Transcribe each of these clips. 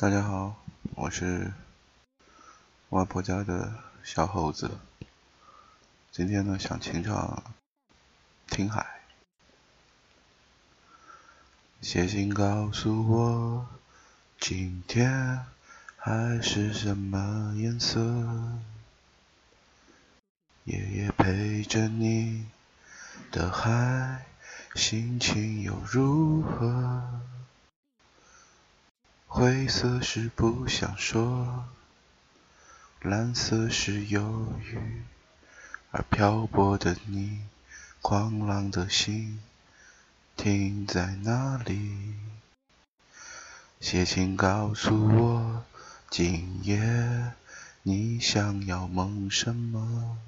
大家好，我是外婆家的小猴子。今天呢，想清唱《听海》。写信告诉我，今天海是什么颜色？夜夜陪着你的海，心情又如何？灰色是不想说，蓝色是忧郁，而漂泊的你，狂浪的心停在哪里？写信告诉我，今夜你想要梦什么？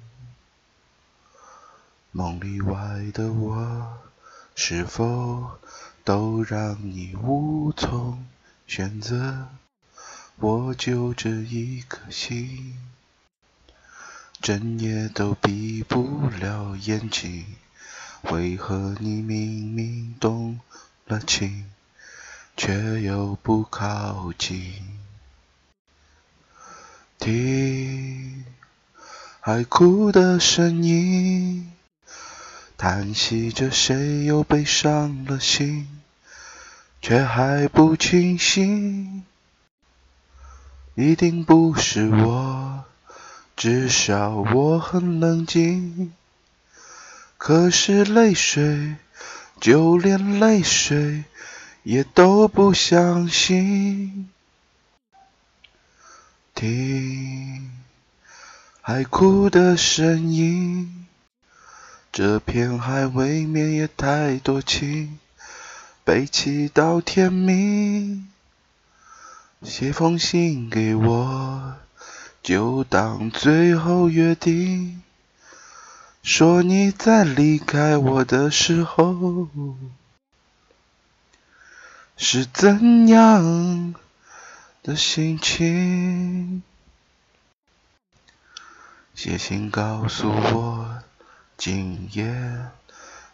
梦里外的我，是否都让你无从？选择，我就这一颗心，整夜都闭不了眼睛。为何你明明动了情，却又不靠近？听海哭的声音，叹息着谁又背伤了心。却还不清醒，一定不是我，至少我很冷静。可是泪水，就连泪水也都不相信。听海哭的声音，这片海未免也太多情。背起到天明，写封信给我，就当最后约定。说你在离开我的时候，是怎样的心情？写信告诉我，今夜。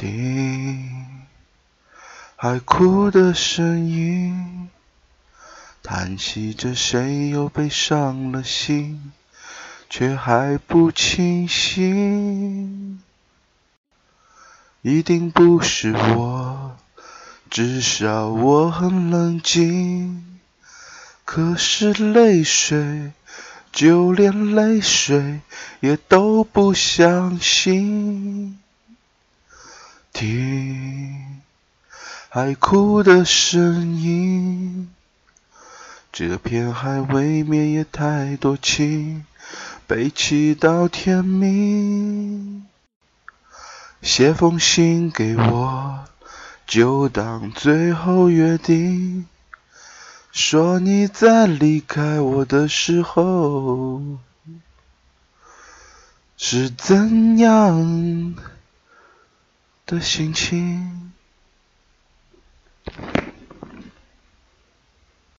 听海哭的声音，叹息着谁又背上了心，却还不清醒。一定不是我，至少我很冷静。可是泪水，就连泪水也都不相信。听海哭的声音，这片海未免也太多情，悲泣到天明。写封信给我，就当最后约定。说你在离开我的时候，是怎样？的心情。